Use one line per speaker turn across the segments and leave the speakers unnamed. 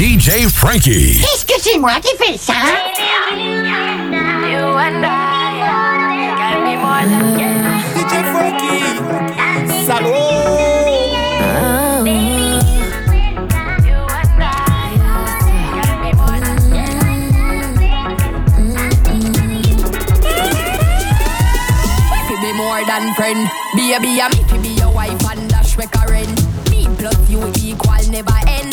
DJ
Franky. Escuchez-moi, qui fait ça?
DJ Franky. Salud.
We be more than friend. Be a be a me to be your wife and dash make a rent. Me plus you equal never end.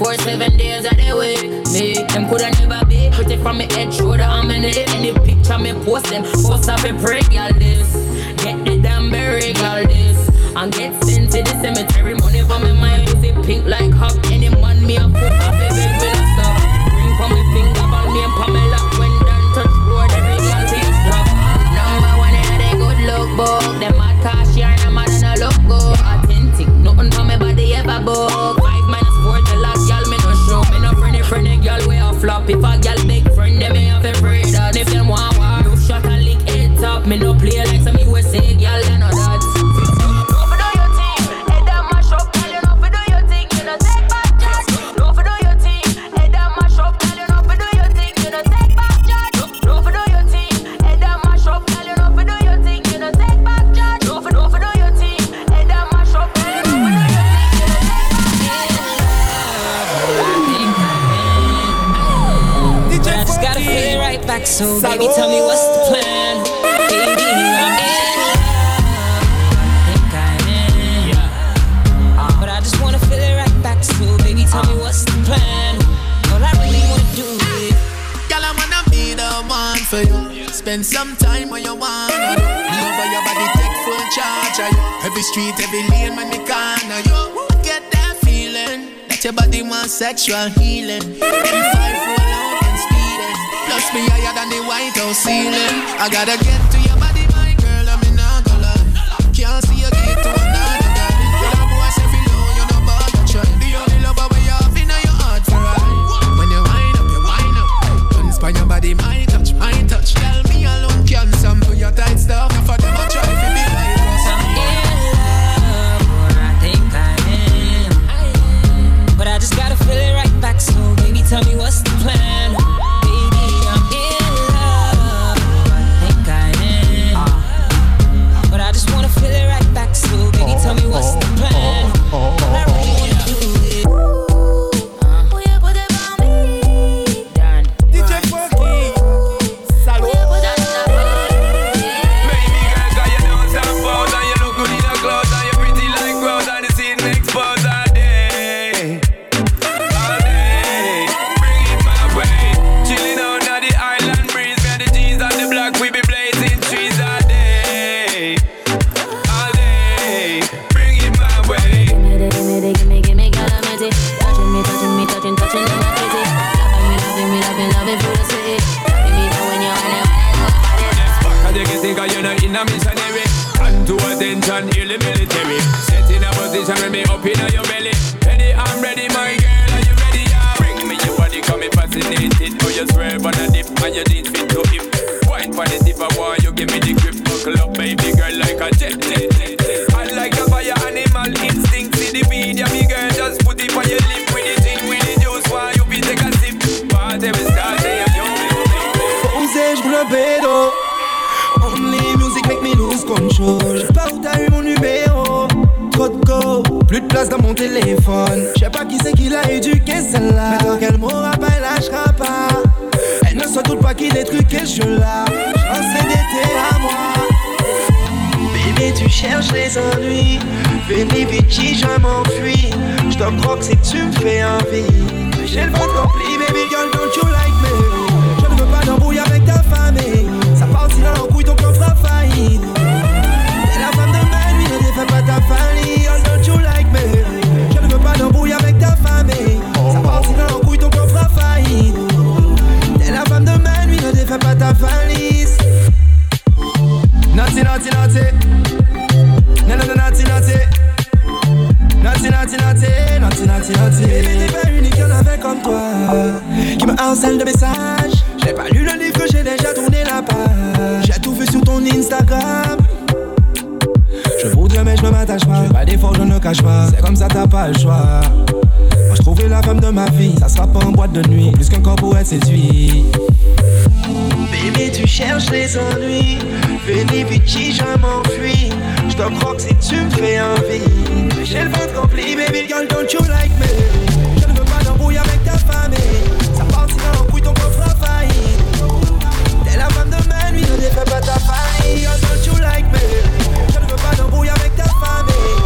For
seven days of the week, me, them coulda never be. Put it from me head, shoulder, I'm in. Any picture me post them, post up a
prayer, natural healing. M5 roll out and speed it. Plus me higher than the White House ceiling. I gotta get in a
missionary. And to attention, in the military. Set in a position when me up in your belly. Ready, I'm ready, my girl, are you ready? Yeah? Bring me your body, come me fascinated. Oh, you swear on a dip and you didn't fit to him. Wine for the tip, I want you give me the grip. Buckle up, baby girl, like a jet.
Plus de place dans mon téléphone. Je sais pas qui c'est qui l'a éduqué celle-là. Mais tant qu'elle m'aura pas, elle lâchera pas. Elle ne se doute pas qu'il est truqué, je là. J'en sais d'été à moi. Bébé, tu cherches les ennuis. Bébé, bitchy, je m'enfuis. Je t'en croque si tu me fais envie. J'ai le ventre rempli, baby girl, don't you like me? Je ne veux pas d'embrouille avec ta famille. Ça part si dans l'embrouille, donc on fera faillite. Naughty, naughty. No, no, no, naughty, naughty. Naughty, naughty, naughty, naughty, naughty, naughty. Baby, t'es pas unique, y'en avait comme toi. Qui me harcèle de messages. J'ai pas lu le livre que j'ai déjà tourné la page. J'ai tout fait sur ton Instagram. Je voudrais, mais je me m'attache pas. J'ai pas d'effort, je ne cache pas. C'est comme ça, t'as pas le choix. Moi, je trouverai la femme de ma vie. Ça sera pas en boîte de nuit. Plus qu'un corps pour être séduit. Bébé, tu cherches les ennuis. Veni, Vici, je m'enfuis. Je crois que si tu me fais envie. J'ai le ventre rempli, baby girl, don't you like me? Je ne veux pas d'embrouille avec ta famille. Ça partira en couille, ton corps fera faillite. T'es la femme de ma nuit, ne défais pas ta famille. Girl, don't you like me? Je ne veux pas d'embrouille avec ta famille.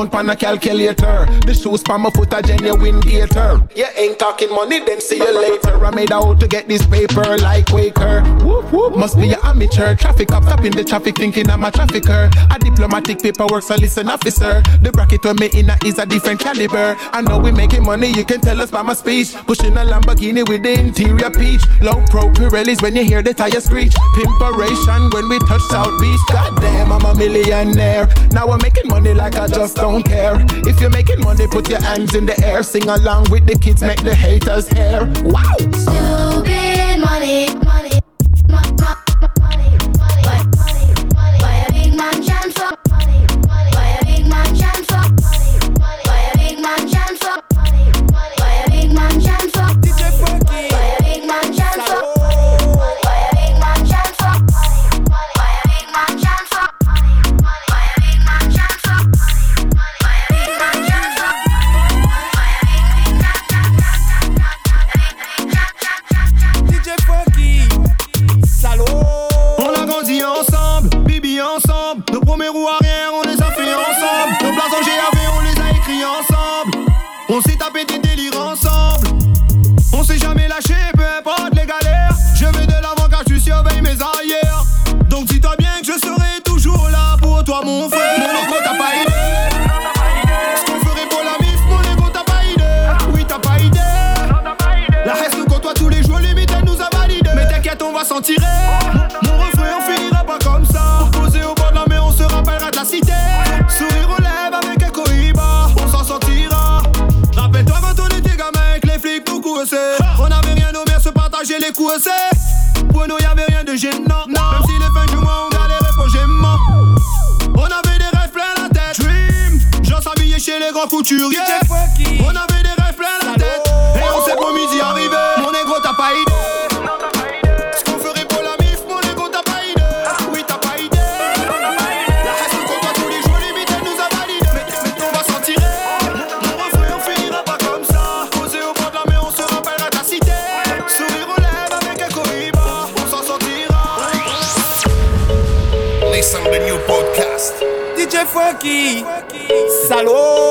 count on a calculator. The shoes on my foot are genuine gator. You ain't talking money, then see you later. I made out to get this paper like Quaker. Whoop, whoop, Must be an amateur. Traffic cop stopping the traffic, thinking I'm a trafficker. A diplomatic paperwork, so listen, officer. The bracket when me in a is a different caliber. I know we making money, you can tell us by my speech. Pushing a Lamborghini with the interior peach. Low pro Pirellis when you hear the tire screech. Pimperation when we touch South Beach. Goddamn, I'm a millionaire. Now I'm making money
like I just don't don't care. If you're making money, put your hands in the air. Sing along with the kids, make the haters hear. Wow.
Stupid money. money. Chinese
DJ couturier.
On avait des rêves plein la tête. Et on s'est promis d'y arriver. Oh. Mon négro, t'as pas idée. Ce qu'on ferait pour la mif, mon négro, t'as pas idée. Ah. Oui, t'as pas idée. La raison qu'on doit tous les jours, limite, elle nous a validé. Mais on va s'en tirer. Mon refrain, on finira pas comme ça. Posé au bord de la mer, on se rappellera ta cité. Sourire aux lèvres avec un cohiba. On s'en sortira.
Listen to the new podcast.
DJ Funky.
Salud.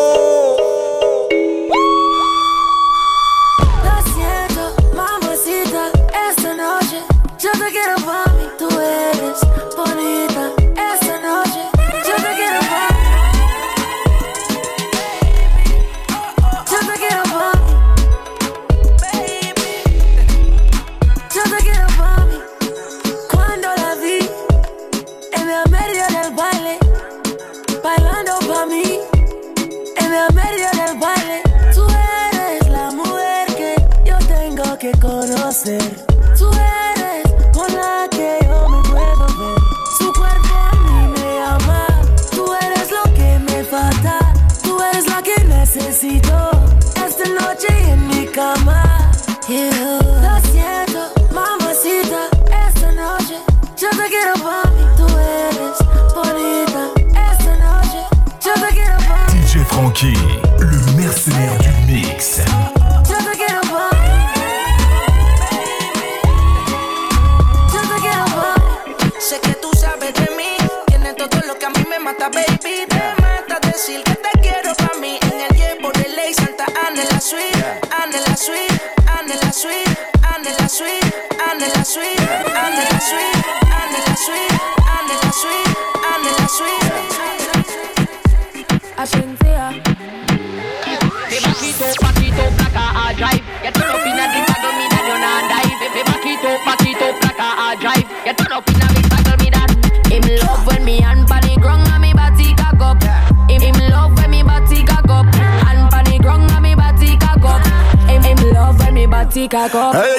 Chicago.
Hey.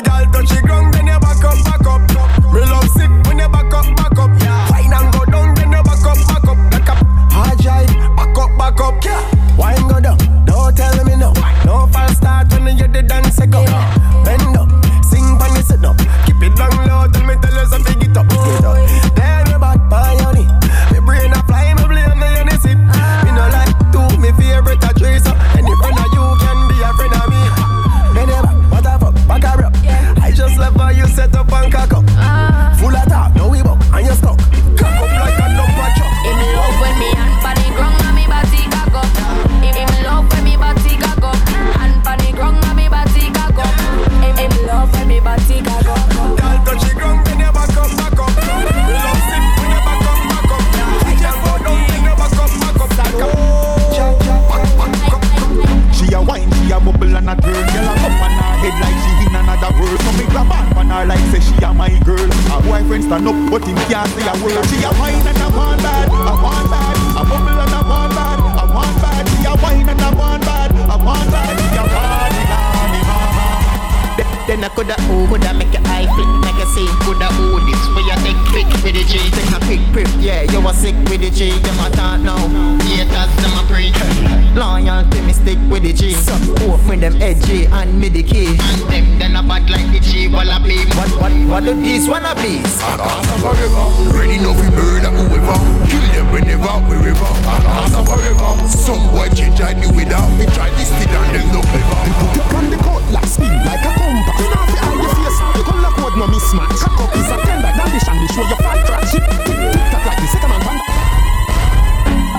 With them edgy and me the key. And them, then a bad like the G, wallaby. What, what, what do these wanna be?
Akasa forever. Ready now we murder whoever. Kill them whenever, wherever. Akasa forever. Some boy change I knew without me. Try this thing and them no clever.
Put it on the cutlass, spin like a compass. You know fi eye your face, the color code no mismatch. Cock up is a ten like that dish and they show your fat trash. Tick tick tick tock like the second man panda.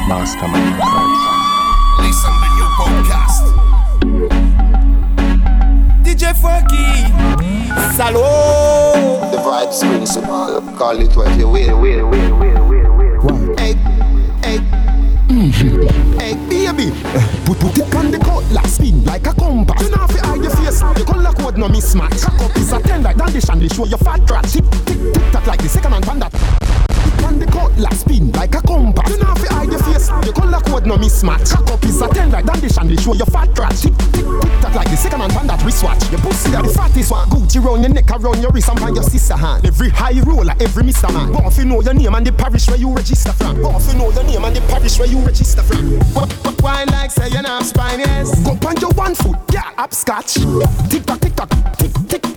Mastermind. Listen to new podcast.
DJ Funky, salaud.
The vibe springs to. Uh, call it what you will, will, will, will, will, will.
Hey, hey. Hey, baby, put, put it on the cutlass, spin like a compass. You know fi eye your face, the color code no mismatch. Cock up is a ten like that dish and show your fat trash. Tick tick tick tock like the second man panda. The cutlass, spin like a compass. You know fi eye your face, the color code no mismatch. Cock up is a ten like that dish and they show your fat trash. Tick tick tick tock like the second man panda wristwatch. Your pussy are the fattest one. Gucci round your neck, around your wrist, and by your sister hand. Every high roller, every Mr. Man. But if you know your name and the parish where you register from. But if you know your name and the parish where you register from. Why like say you're not spine, yes? Go on your one foot, yeah, upscotch. Tick tock, tick tock, tick tick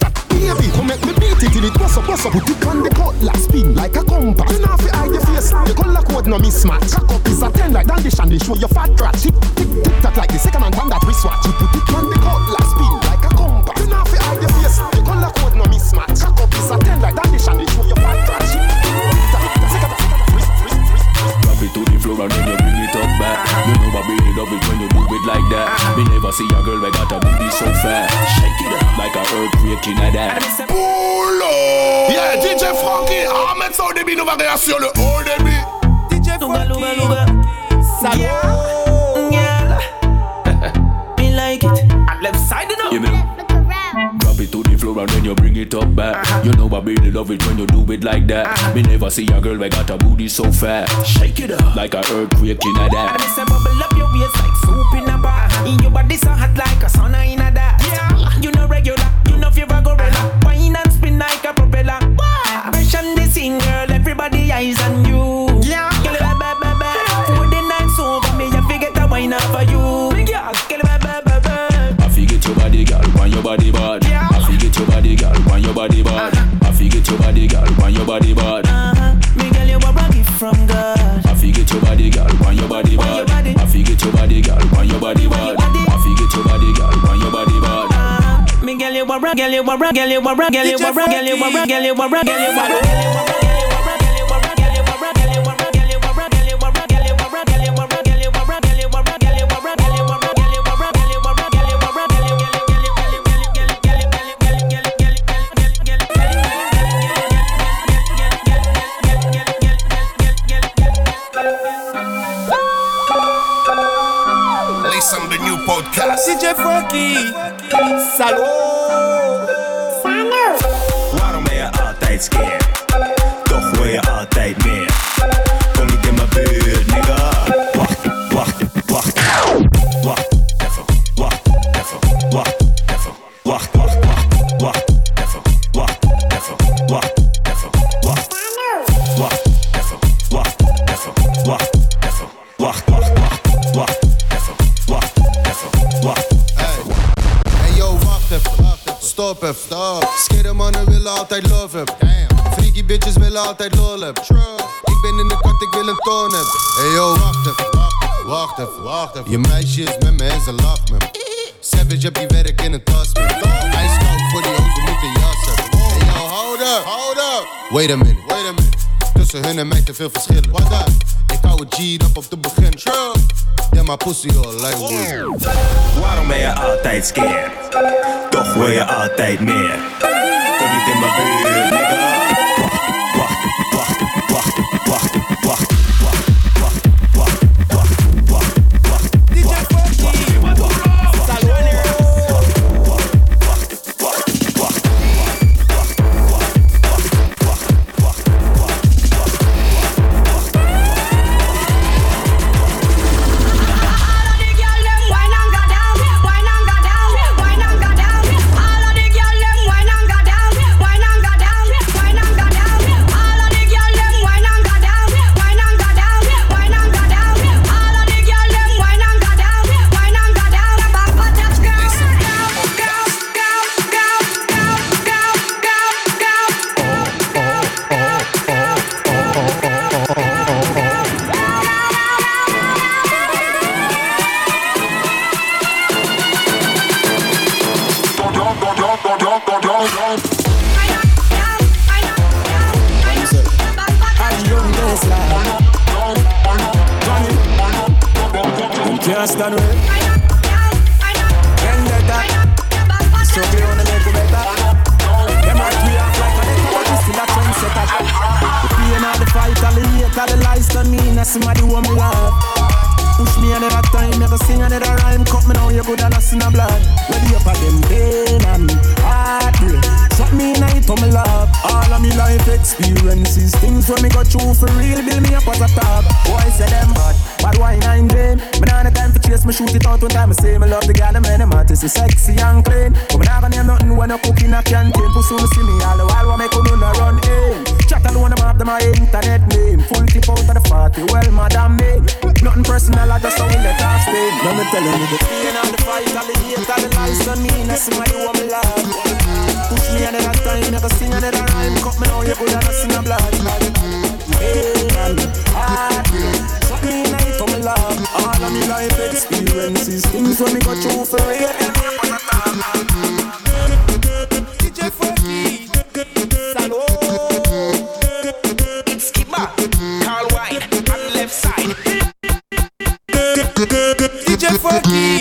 make me beat it till it bust up, bust up. Put it on the cutlass, spin like a compass. You know fi eye your face, the color code no mismatch. Cock up is a ten like and they show your fat trash. Tick tick tick tock like the second man from that wristwatch. You put it
love it when you do it like that. Me never see a girl that got a booty so fat. Shake it up like a earthquake in a that.
Boulot Yeah, DJ Franky Ahmed Saoudi Bin nous va réassurer le haut débit
DJ Funky, salaud.
Me like it. And left side it up.
You floor and then you bring it up back. You know I really love it when you do it like that. Me never see a girl that got a booty so fat. Shake it up like a earthquake in a
And
that.
me say bubble up your waist like soup in a bar. In your body so hot like a sauna in a that. Yeah. You know regular, you know fever gorilla. Uh-huh. Wine and spin like a propeller. Fresh on the scene, girl. Everybody eyes on you. Yeah. Girl, ba ba ba ba. Put the nights over me, I forget the wine up for you. Girl, girl, ba ba ba ba.
I forget your body, girl, want your body bad. Body bad. I forget your body, girl, want your body bad.
Uh-huh. Me girl, you a gift from God.
I forget your body, girl, want your body bad. I forget your body, girl, want your body bad. I forget your body, girl, want your body bad.
Me girl, you a girl, you a girl, you a girl, you a girl, you a girl, you a girl, you a girl,
podcast
DJ Funky, salaud.
Waarom ben je altijd scared?
Hebben. Hey yo, wacht even. Wacht even, wacht even. Je meisje is met me en ze lacht me. Savage heb die werk in een tas me. IJskoud voor die hoofd, moet een jas hebben. Hey yo, hold up, hold up. Wait a minute, wait a minute. Tussen hun en mij te veel verschillen. Wat dan? Ik hou het G up op de begin. Ja, maar pussy all like wood.
Waarom ben je altijd scared? Toch wil je altijd meer. Kom niet in mijn buurt,
experiences, things when me got you for real. DJ Funky,
it's Carl White.
DJ Funky.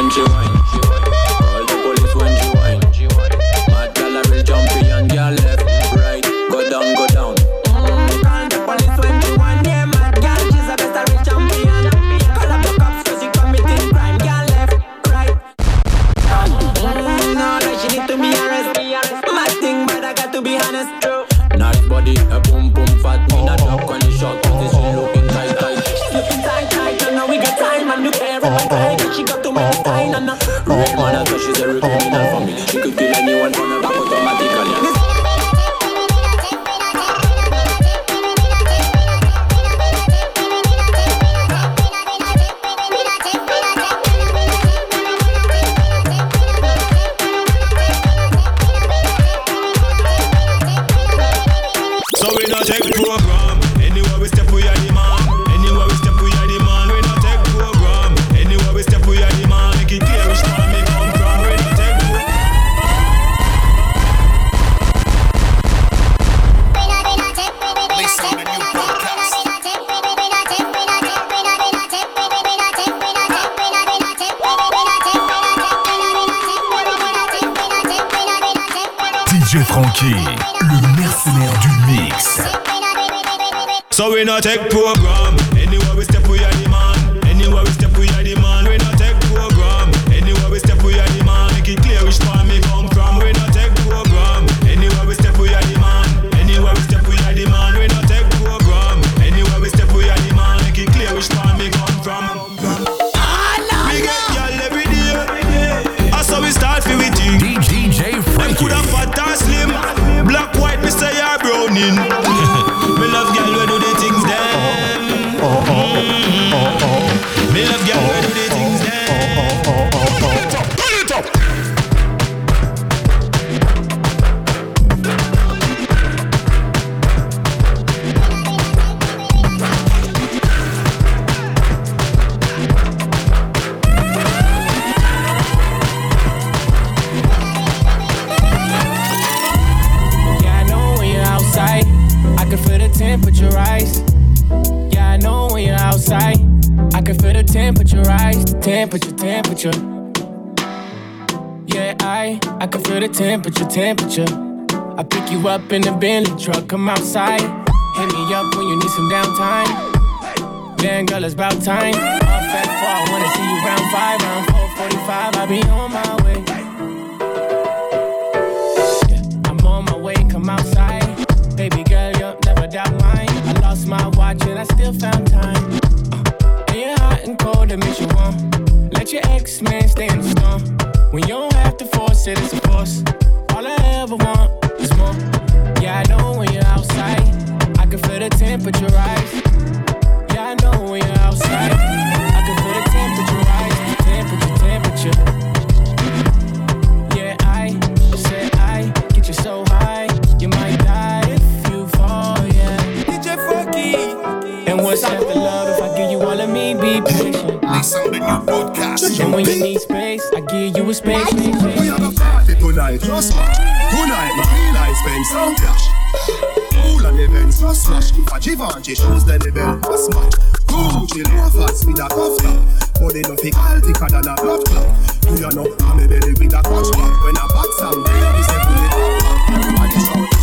when
she.
Temperature, temperature. Yeah, I, I can feel the temperature, temperature. I pick you up in the Bentley truck, come outside. Hit me up when you need some downtime. Damn, girl, it's about time. Off at four, I wanna see you round five, round four forty-five. I'll be on my way. You warm. Let your ex man stay in the storm. When you don't have to force it, it's a force. All I ever want is more. Yeah, I know when you're outside, I can feel the temperature rise. Patient.
Listen the new podcast.
And when you need space, I give you a space.
We have a party tonight, just watch. Tonight, my realize spend some cash. Cool and events, just smash. If a Givenchy shoes, then the bell was smash. Gucci loafers with a cuff top. Body no fit all thicker than a blood clot. Do you know I'm a belly with a clutch back when a bad sound baby say pull it up. Everybody shout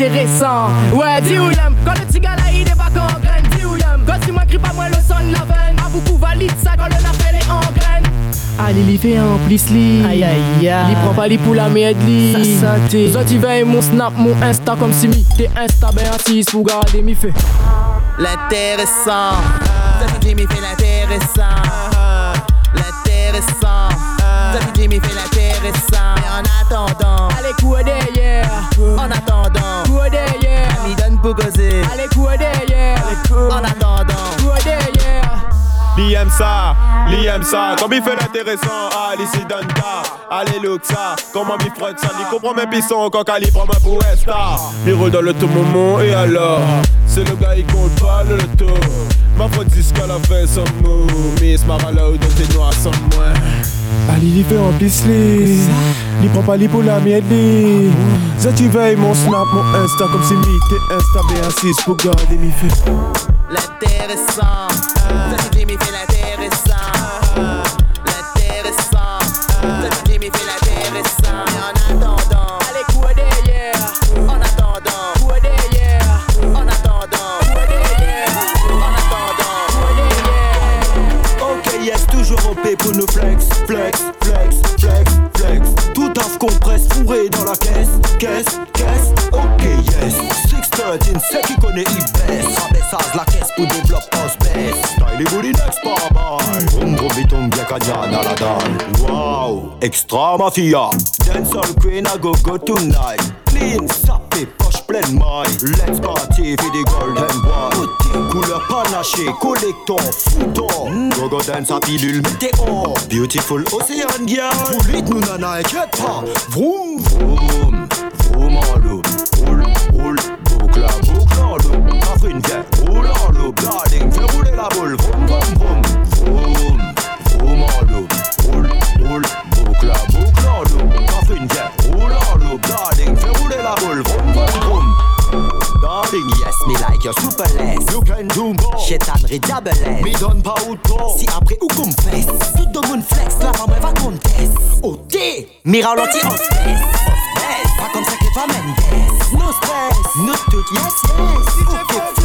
l'intéressant Ouais, dis où y'aime Quand le petit gars là il est pas qu'en graine Dis où y'aime Quand si moi crie pas moi le son de la veine. A beaucoup valide ça quand le appel est en graine Allez, li fait en plus li Aïe aïe aïe. Li prend pas li pour la merde li Ça santé Zot il veille mon snap, mon insta comme si mi T'es insta ben assis pour garder mi fait
L'intéressant. Ça Jimmy fait l'intéressant. L'intéressant. Ça Jimmy fait l'intéressant.
Allez, quoi derrière
En attendant.
Quoi derrière
Li aime ça, li aime ça, comme il fait l'intéressant, ah, li si donne ta, allez look ça, comment il frotte ça, il comprend mes pissons, quand il prend ma pour star, il roule dans le tout moment, et alors, c'est le gars, il compte pas le loto, ma faute disque qu'elle a fait son mot, Miss Marala ou dans tes noirs sans moi. Allez, il fait en plus li, il prend pas li pour la mienne ça tu veilles mon snap, mon insta, comme si mi t'es insta, B6 pour garder mi fait.
L'intéressant. Ça fait Jimmy fait l'intéressant. Wow, extra mafia. Dancehall queen, I go go tonight. Clean, sapé, poche pleine maille. Let's party for the golden boy. Couleur panaché, collector, fouton. Go go dance à pilule météo. Beautiful océan girl. Poulit nous nana, inquiète pas. Vroom, vroom, vroom en loup. Roule, roule, boucle boucle en loup. Afrine, viens, roule en loup. Darling, fais rouler la boule. Vroom, vroom. Vroom, me like your super less. You can do more. Me donne pas autant. Si après ou qu'on fesse. Tout de mon flex, la femme va conteste. Thé, me ralenti en stress. Pas comme ça que va Mendes. No stress, no tout, yes, yes. Ok,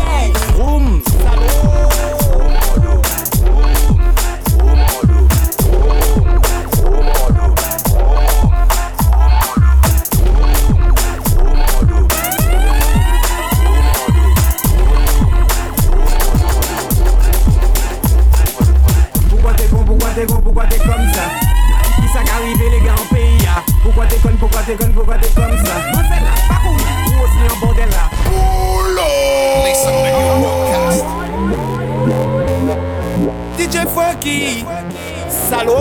Salaud.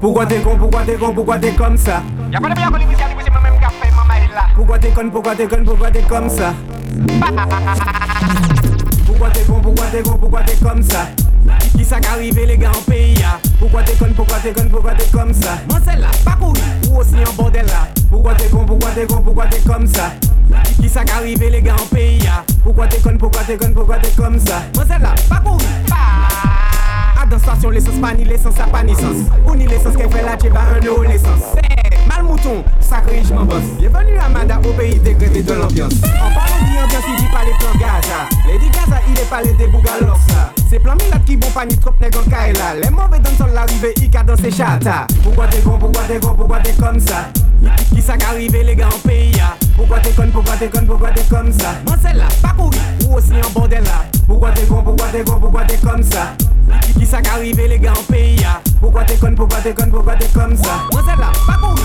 Pourquoi t'es con, pourquoi t'es con, pourquoi t'es comme ça Pourquoi t'es con, pourquoi t'es con, pourquoi t'es comme ça Pourquoi t'es con, pourquoi t'es con, pourquoi t'es comme ça Qui ça qu'arrive les gars en pays ya Pourquoi t'es con, pourquoi t'es con, pourquoi t'es comme ça Moi c'est là, pas cool, ou aussi en bordel là Pourquoi t'es con, pourquoi t'es con, pourquoi t'es comme ça Qui ça qu'arrive les gars en pays ya Pourquoi t'es con, pourquoi t'es con, pourquoi t'es comme ça? Moi c'est là, pas à dans station l'essence pas ni l'essence ça pas ni sens. Ou ni l'essence qu'elle fait là tu vas un euro l'essence. Eh, Mal mouton, sacré je m'en bosse Bienvenue à Mada au pays dégradé de l'ambiance. En parlant d'ambiance il dit pas les plans Gaza. Lady Gaza il est pas les débougalos C'est plan Milat qui bon pas ni trop nègre en Kaila Les mauvais dans son l'arrivée il dans ses chata Pourquoi t'es con, pourquoi t'es con, pourquoi t'es comme ça? Qui ça qu'arrive les gars en pays ya Pourquoi t'es con, pourquoi t'es con, pourquoi t'es comme ça? Moi c'est là, pas courir, ou aussi en bordel là. Pourquoi t'es con, pourquoi t'es con, pourquoi t'es comme ça? Qui ça qu'arrive les gars en pays ya Pourquoi t'es con, pourquoi t'es con, pourquoi t'es comme ça? Moi c'est là, pas courir,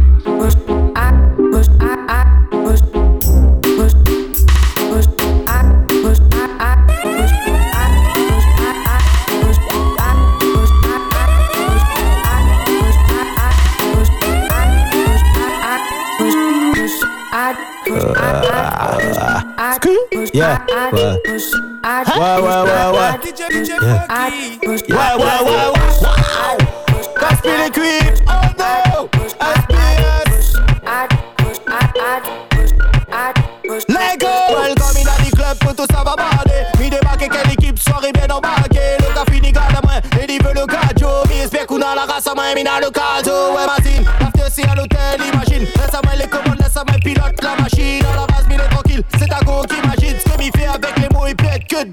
Yeah. What? What? What?
What? What?
Yeah. What? What? What? Wow. That's pretty quick. Oh no. That's BS. Lego.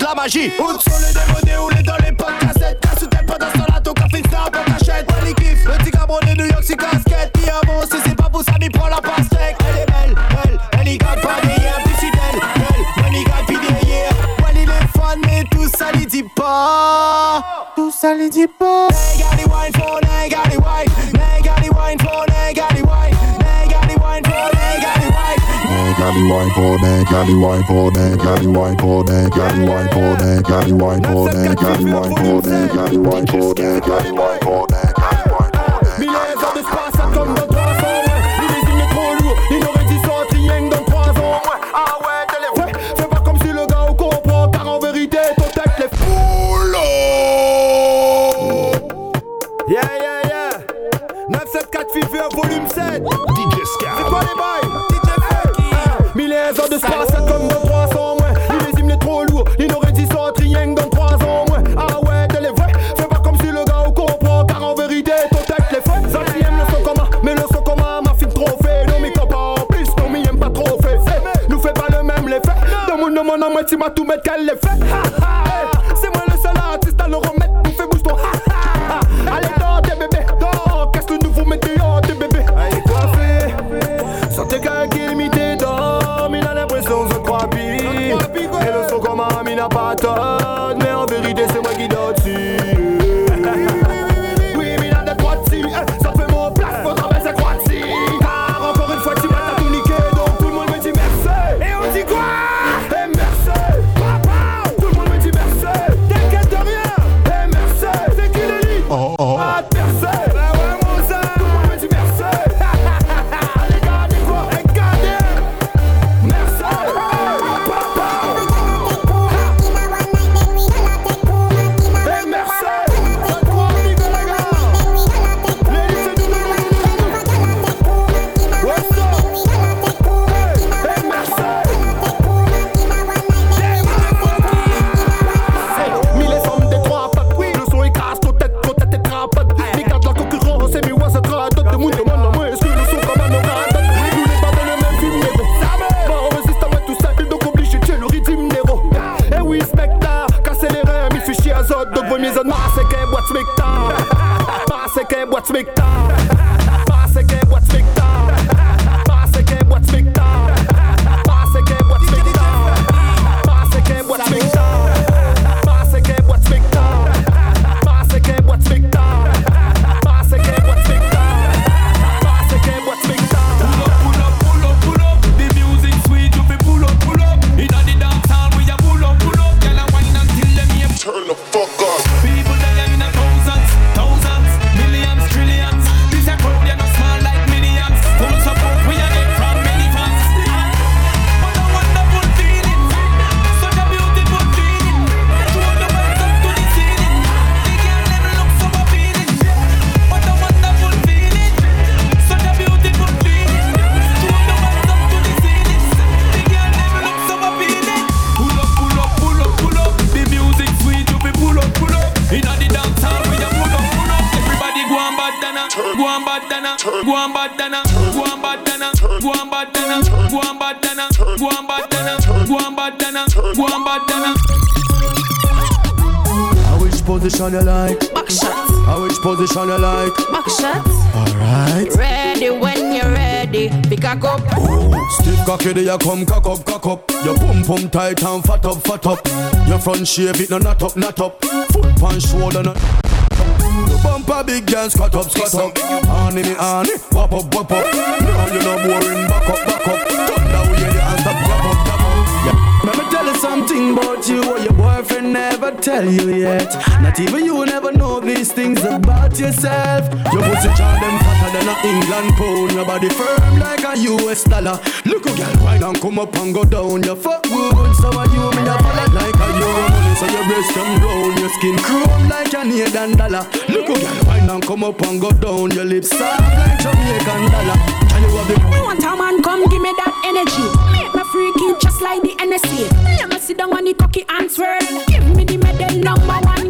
La magie. Où that, got you white for that, got you white for
that, got you white for that, got you white for that, got you white for that, got you white for that,
got you
come cock up, cock up. Your pum pum tight and fat up, fat up. Your front shape it no not up, not up. Foot punch shoulder no. Your bumper big girl squat up, squat up. Honey me honey, wop up, wop up. Now you no boring, back up, back up. Thunder we hear the hands up, clap up, clap up. Let me tell you something about you girlfriend never tell you yet. Not even you never know these things about yourself. Your pussy child them fatter than a England pound. Your body firm like a US dollar. Look a girl, why don't come up and go down? your fuck good, so are you me a fella like a young money. So your breast them round, your skin chrome like a Canadian dollar. Look a girl, why don't come up and go down? Your lips soft like Jamaican dollar. Can you have the?
Me want a man come give me that energy. Make my freaky just like the NSA. Let me sit down on the cocky and swirl. Give me the medal number one.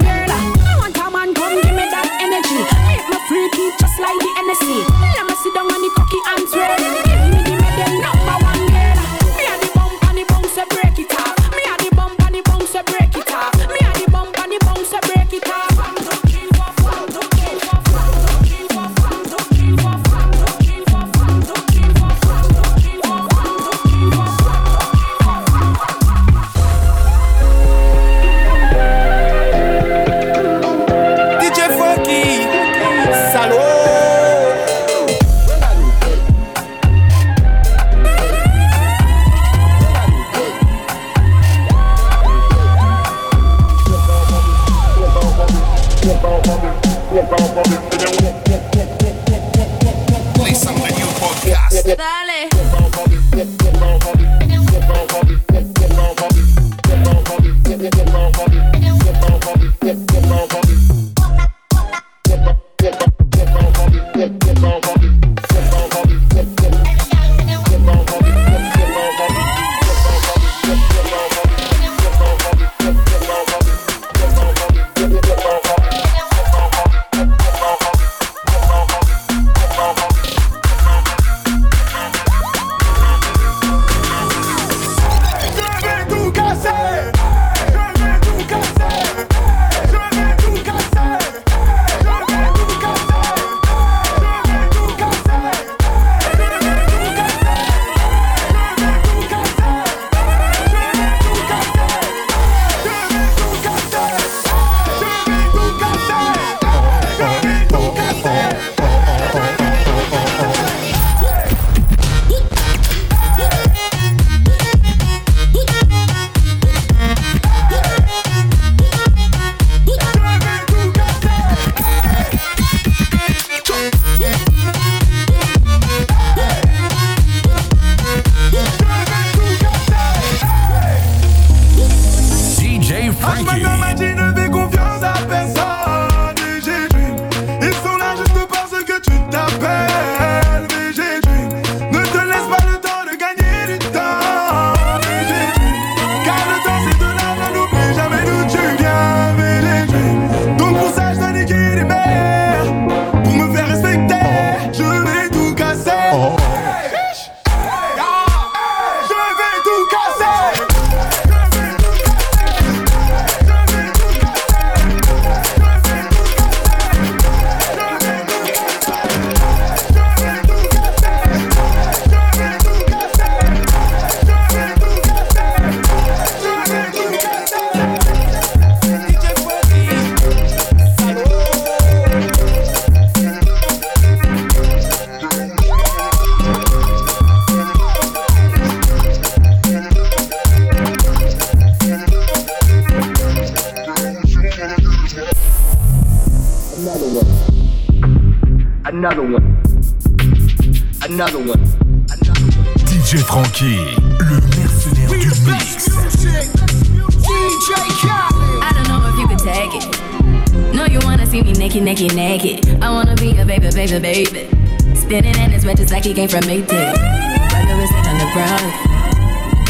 proud.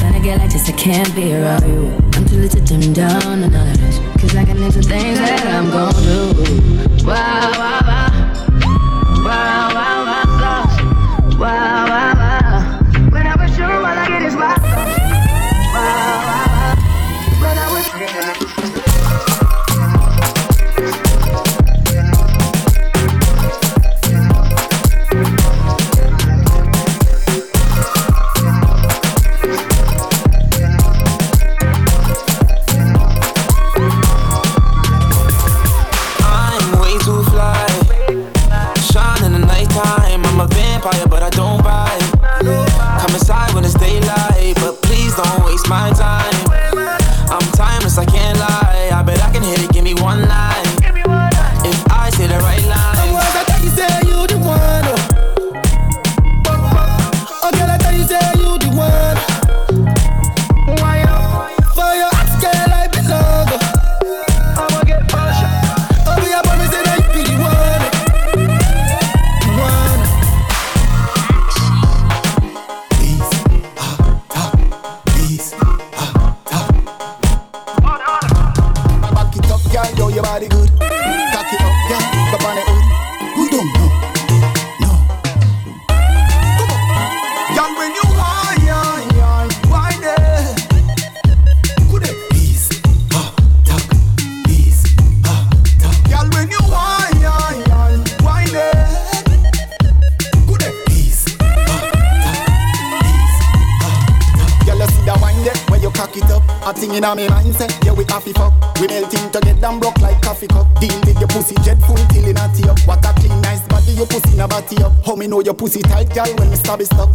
But
I get like this, I can't be around you. I'm too little to dim down the knowledge. Cause I can name some things that I'm gonna do. Wow, wow, wow.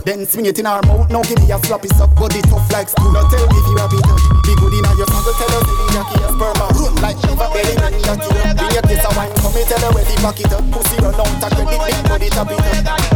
Then swing it in our mouth, now give me a sloppy suck, body tough like school. Now tell me if you have it. Uh, be good in your tongue, tell us if you jack it up. Burma, run like sugar, belly, man, shut it up. Bring your kiss a wine, come here, tell her where the pocket up. Uh, pussy run out, I credit, big body, tap
it up.
Uh.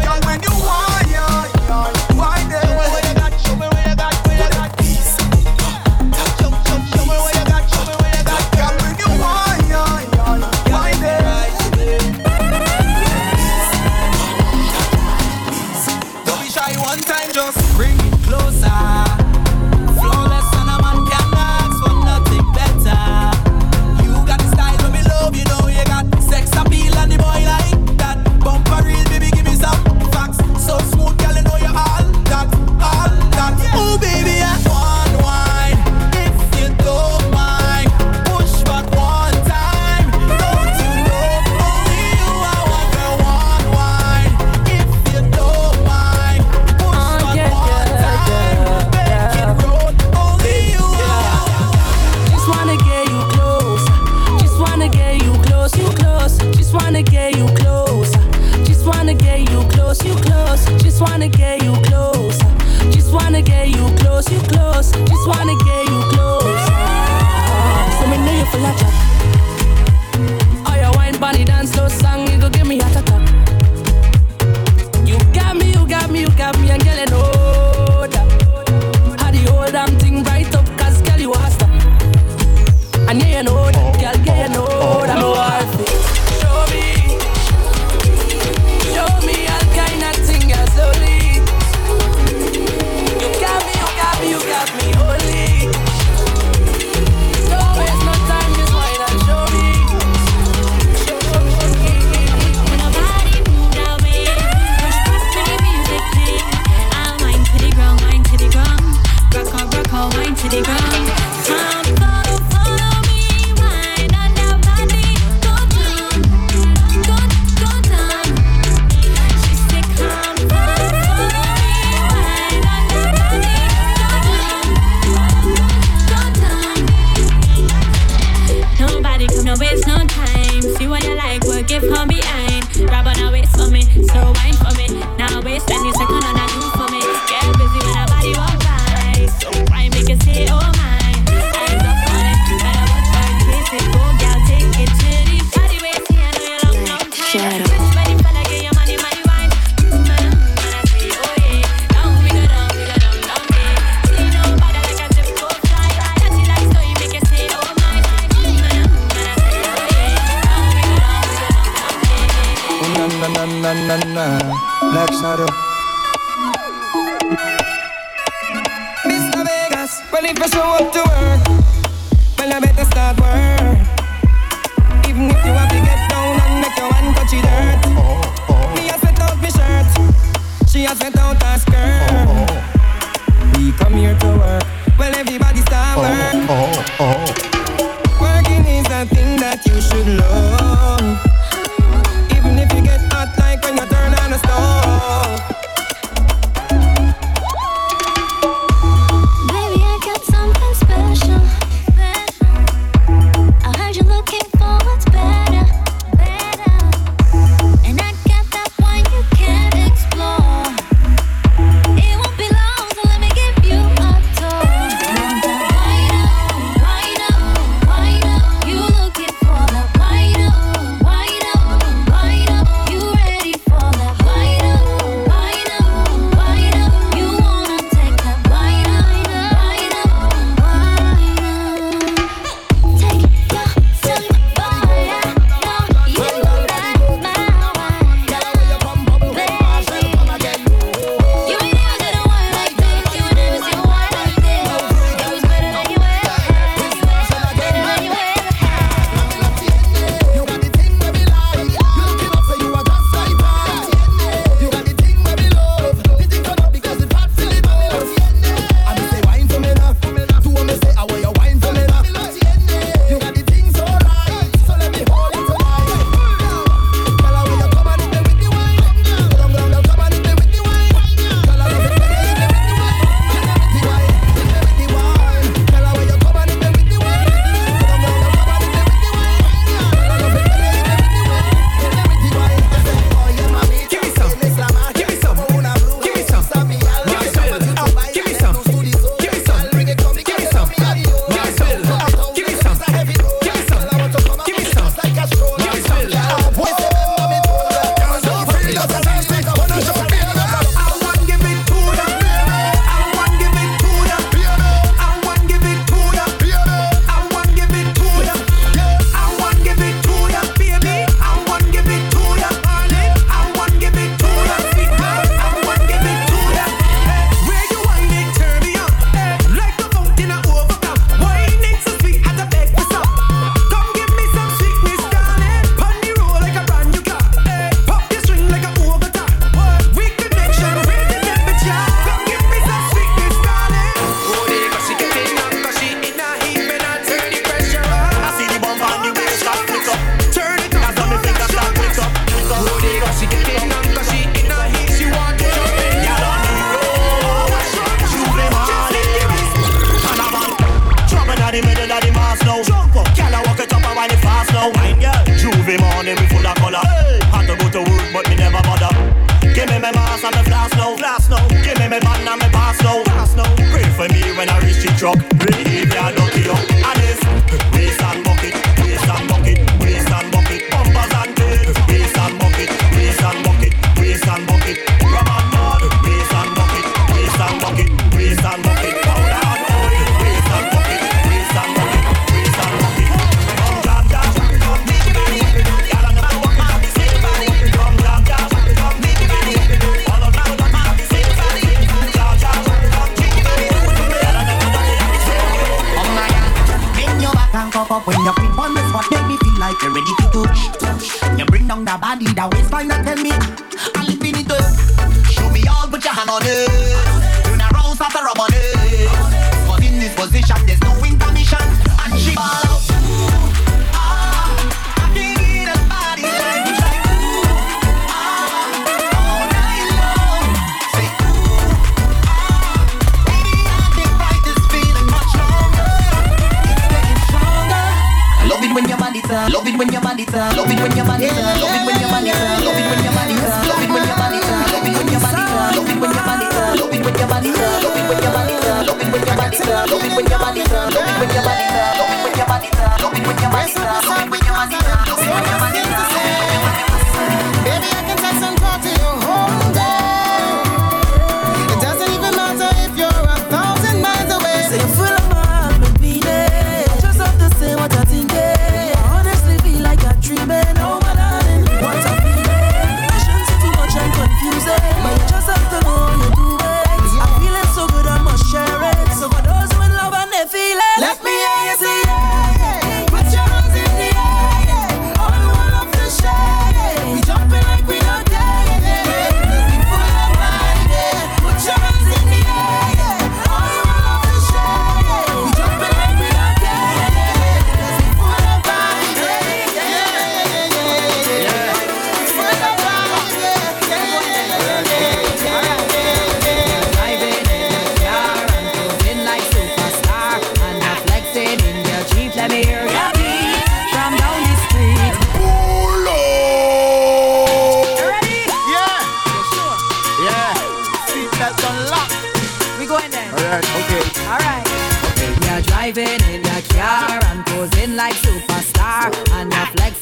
Down the body, the waistline, and tell me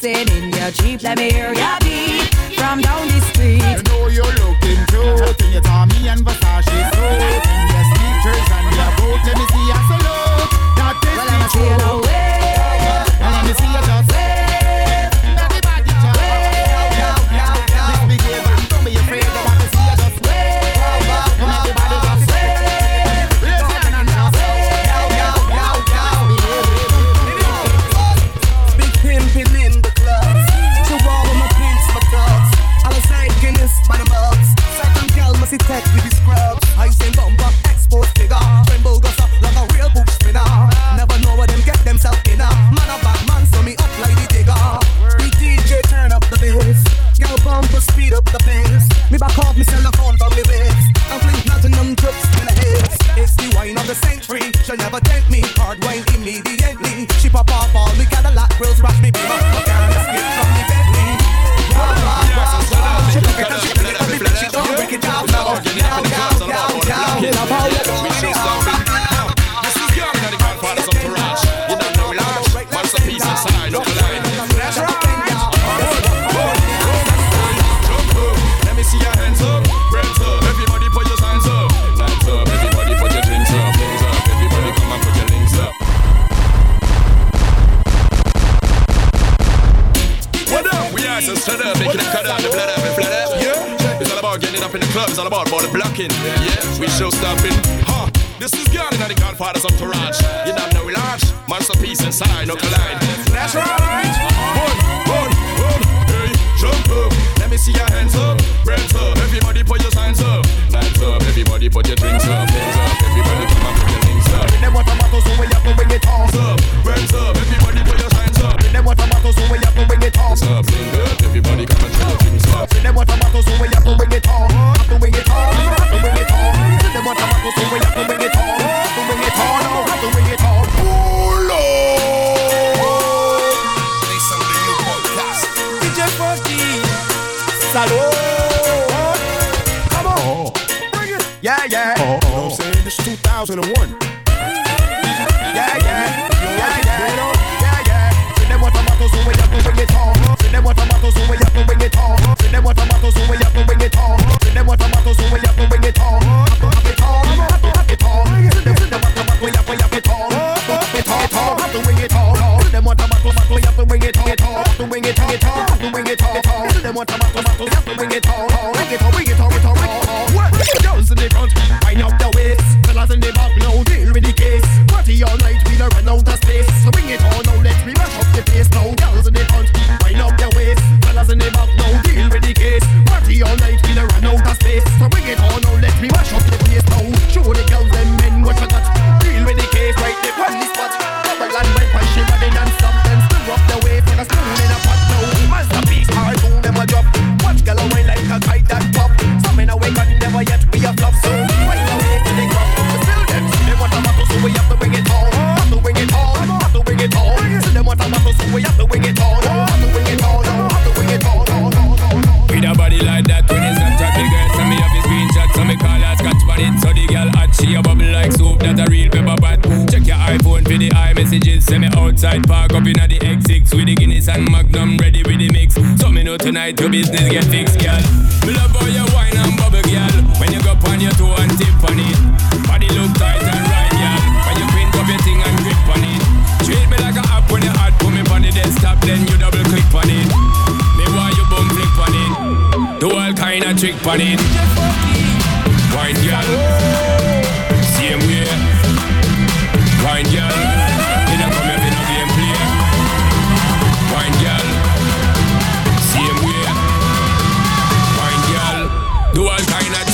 dancing in your
Jeep. Let me hear your beat from down the street.
I know you're looking through. cute you your me and Versace suit. And your sneakers and your boot. Let me see your salute. That is
well,
the
truth. 2001.
Yeah, yeah, yeah, yeah. Say them what a so we have to bring it on. Say them what a so we have to bring it on. Say them what a so we have to bring it on. Say them what a so we have to bring it on. Have to have it on, have to have it on. Say them what a battle, we have to have it on. Have to have it on, have to bring it on. Say them what a battle, we have to bring it on. Have to bring it on, have to bring it on. Say them what a.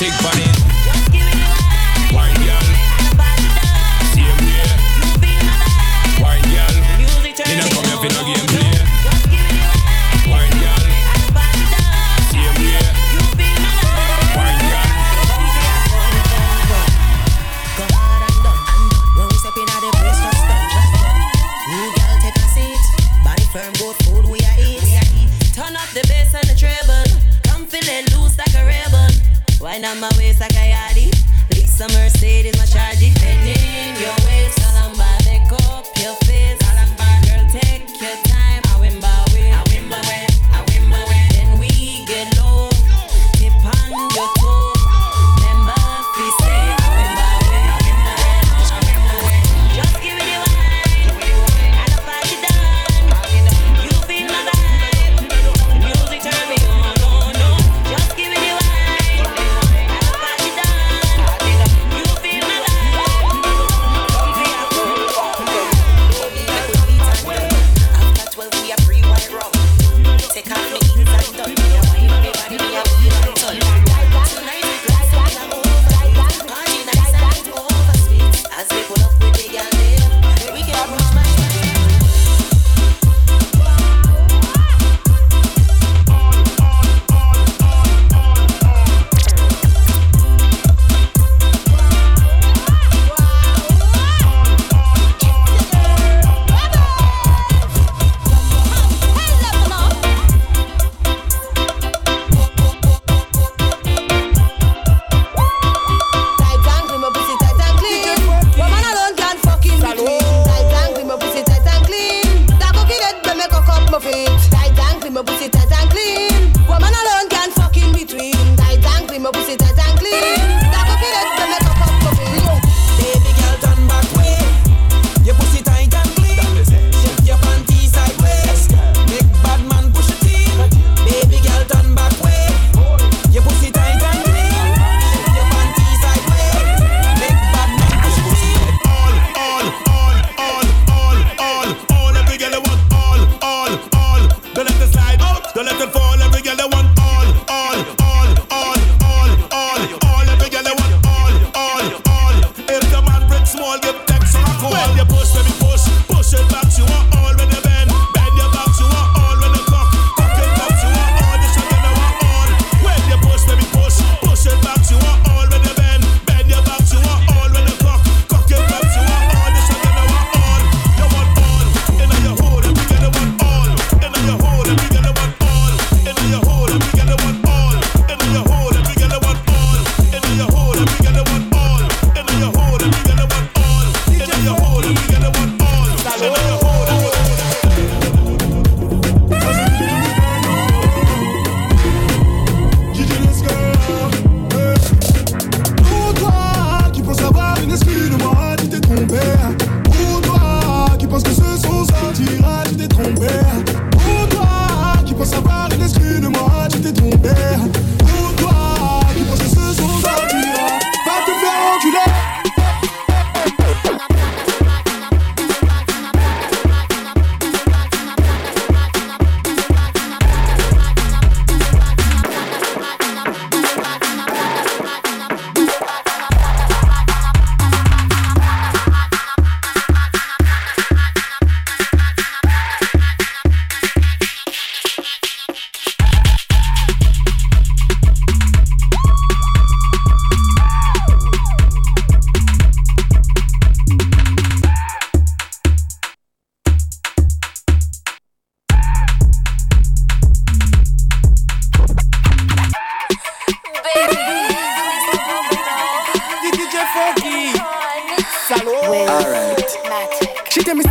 big bunny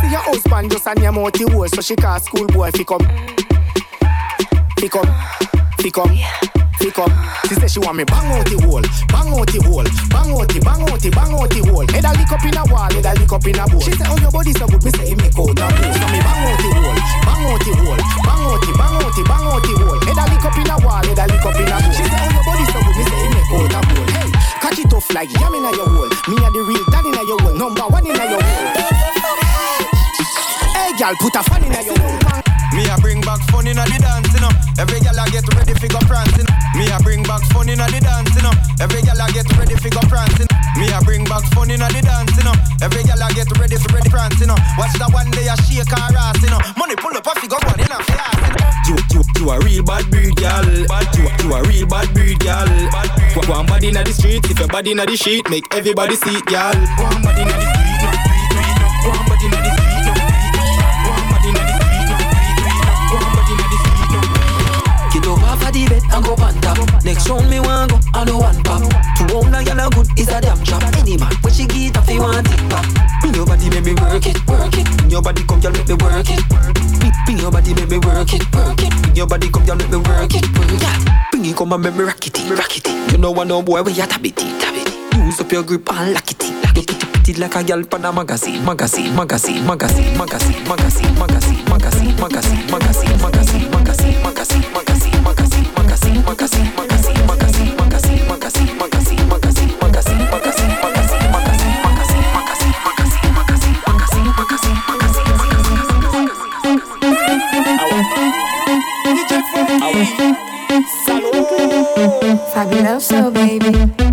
house and your mouth hole. So she call school boy fi come. Fi come. Fi come. Fi come. She say she want me bang out the hole, bang out the hole, bang out the, bang out the, bang out the hole. Head a lick up in a wall, head a lick up in a bowl. She say, oh your body so good, me say, make out a bowl. So me bang out the hole, bang out the hole, bang out the, bang out the, bang out the hole. Head a lick up in a wall, head a lick up in a bowl. She say, oh your body so good, me say, make out a bowl. Hey, catch it off like yam a your hole. Me a the real daddy in a your hole, number one in a your hole. Hey, girl, put a fan in your hole.
Me a bring back fun inna the dance, you know. Every gal a get ready fi go prancing. Me a bring back fun inna the dance, you know. Every gal a get ready fi go prancing. Me a bring back fun inna the dance, you know. Every gal a get ready fi ready prancing, you know. Watch that one day a shake her ass, you know. Money pull up a fi go one inna fi ass, you. You, you, you a real bad breed, gal. You, you a real bad breed, gal. Go go on body inna the streets, if your body inna the sheet, make everybody see it, gal. Go on body inna the street, no, go on body inna the street.
And go on top. Next round me want go, I know one pop. Two round a gyal a good is a damn chop. Any man when she get off, he want it pop. Bring your body, make me work it, work it. Bring your body, come gyal, make me work it. Bring- your body, make me work it, work it. Bring your body, come gyal, make me work it, work it. Bring it, come and make me rock it, rock it. You know I know boy where you tap it, tap it. Use up your grip and lock it, lock it. It like a gyal pan a magazine, magazine, magazine, magazine, magazine, magazine, magazine, magazine, magazine, magazine, magazine, magazine, magazine,
Fabuloso, baby.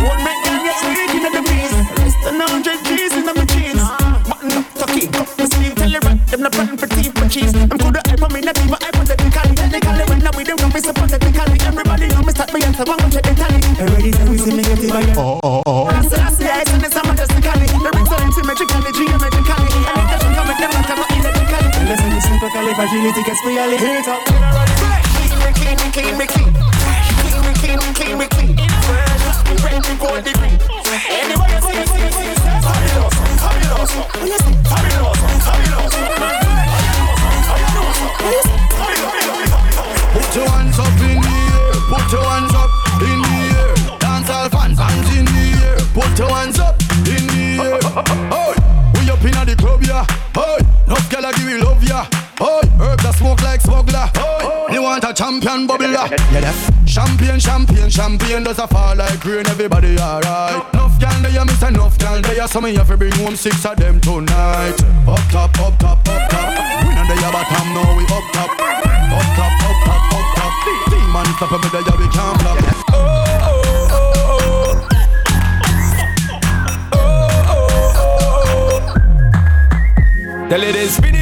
I won't make them get weak in the breeze. Less than 100 G's in my jeans. Button up, tucky, up my sleeve. Tell you right, them not planning for teeth for cheese. I'm good at hype, me not even hypothetically. Technically, when I'm with them, come be so pathetically. Everybody know me start me answer, one go check the tally. We see me get it by
Oh, oh, oh.
I said, I see I send it some majestically. The rings are symmetrically, geometrically. And if there's come with them, not come electrically. Listen to simple califragility, gets me hit up. Clean me, clean me, clean me, clean. Clean green. Anybody see, see, see, see. Fabulous, fabulous, fabulous, fabulous.
Put your hands up in the air. Put your hands up in the air. Dance all fans, hands in the air. Put your hands up in the air. Hey, we up inna the club, yeah. Hey, enough gyal give me love, yeah. Hey, herbs that smoke like smuggler. Hey, you want a champion bubbler? Yeah, that champion, champion, champion does a fall like rain. Everybody alright. Enough gyal there, miss enough gyal there. So me have to bring home six of them tonight. Up top, up top, up top. We not the bottom, now we up top. Up top, up top, up top. Team man stop me there, we can't flop.
Tell it is spin it,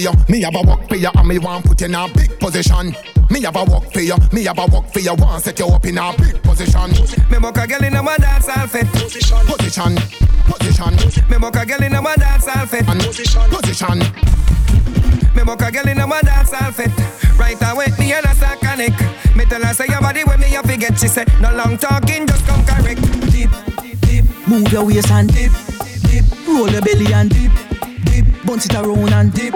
you, me
have a work for you, and me want put you in a big position. Me have a work for you, me have a work for you, want set you up in a big position.
Me book a girl in a my dance outfit.
Position, position, position.
Me book a girl in a my dance outfit.
Position, position.
Me book a girl in a my dance outfit. Right away, me and a sarcanic. Me tell her say your body when me a forget. She said no long talking, just come correct.
Dip, dip, move your waist and dip, dip, roll your belly and dip, dip, bounce it around and dip,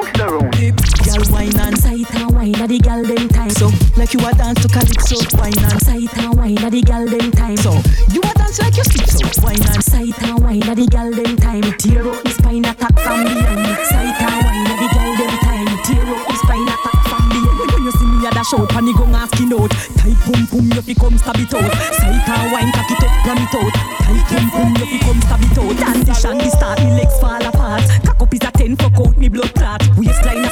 dip. Girl wine and
Sight and wine at the gal them time.
so like you a dance to calypso. Wine and
Sight and wine at the gal them time.
so you a dance like you sleep so. Wine and
Sight and wine at the gal them time. Tear out the spine attack from behind. Sight and wine at the gal them time. Tear out the spine attack from behind.
When you see me a dash out, and go asking out. Tight pum pum, you fi come stab it out. Sight and wine, cock it up, ram it out. Tight pum pum, you fi come stab it out. Transition, the start, me legs fall apart. Me blood clot. Waistline